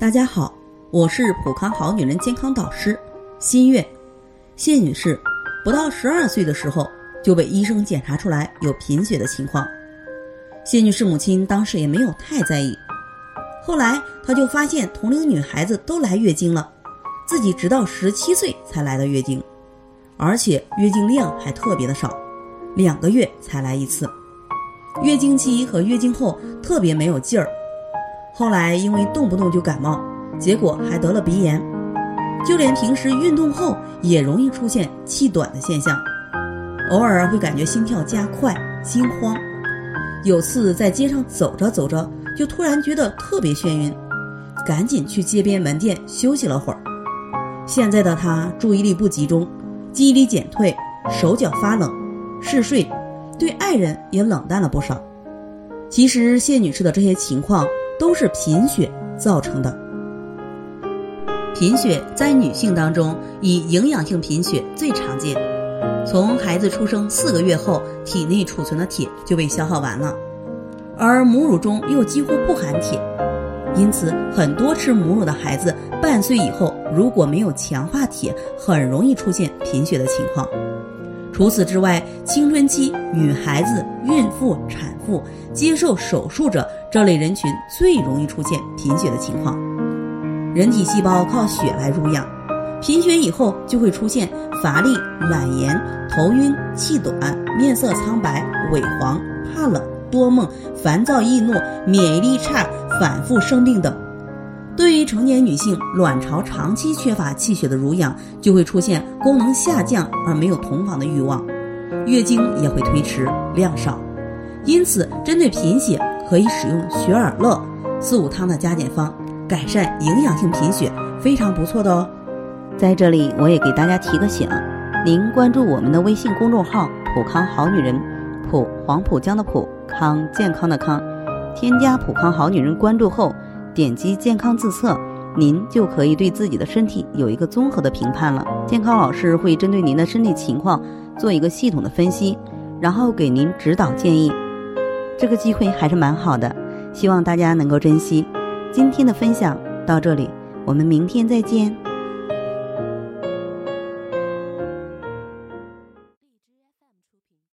大家好，我是普康好女人健康导师新月。谢女士不到十二岁的时候就被医生检查出来有贫血的情况。谢女士母亲当时也没有太在意，后来她就发现同龄女孩子都来月经了，自己直到十七岁才来的月经，而且月经量还特别的少，两个月才来一次，月经期和月经后特别没有劲儿。后来因为动不动就感冒，结果还得了鼻炎，就连平时运动后也容易出现气短的现象，偶尔会感觉心跳加快、心慌。有次在街上走着走着，就突然觉得特别眩晕，赶紧去街边门店休息了会儿。现在的他注意力不集中，记忆力减退，手脚发冷，嗜睡，对爱人也冷淡了不少。其实谢女士的这些情况。都是贫血造成的。贫血在女性当中，以营养性贫血最常见。从孩子出生四个月后，体内储存的铁就被消耗完了，而母乳中又几乎不含铁，因此很多吃母乳的孩子半岁以后，如果没有强化铁，很容易出现贫血的情况。除此之外，青春期女孩子、孕妇、产妇、接受手术者这类人群最容易出现贫血的情况。人体细胞靠血来濡养，贫血以后就会出现乏力、懒言、头晕、气短、面色苍白、萎黄、怕冷、多梦、烦躁易怒、免疫力差、反复生病等。对于成年女性，卵巢长期缺乏气血的濡养，就会出现功能下降而没有同房的欲望，月经也会推迟、量少。因此，针对贫血，可以使用雪尔乐四物汤的加减方，改善营养性贫血，非常不错的哦。在这里，我也给大家提个醒：您关注我们的微信公众号“普康好女人”，普黄浦江的普康健康的康，添加“普康好女人”关注后。点击健康自测，您就可以对自己的身体有一个综合的评判了。健康老师会针对您的身体情况做一个系统的分析，然后给您指导建议。这个机会还是蛮好的，希望大家能够珍惜。今天的分享到这里，我们明天再见。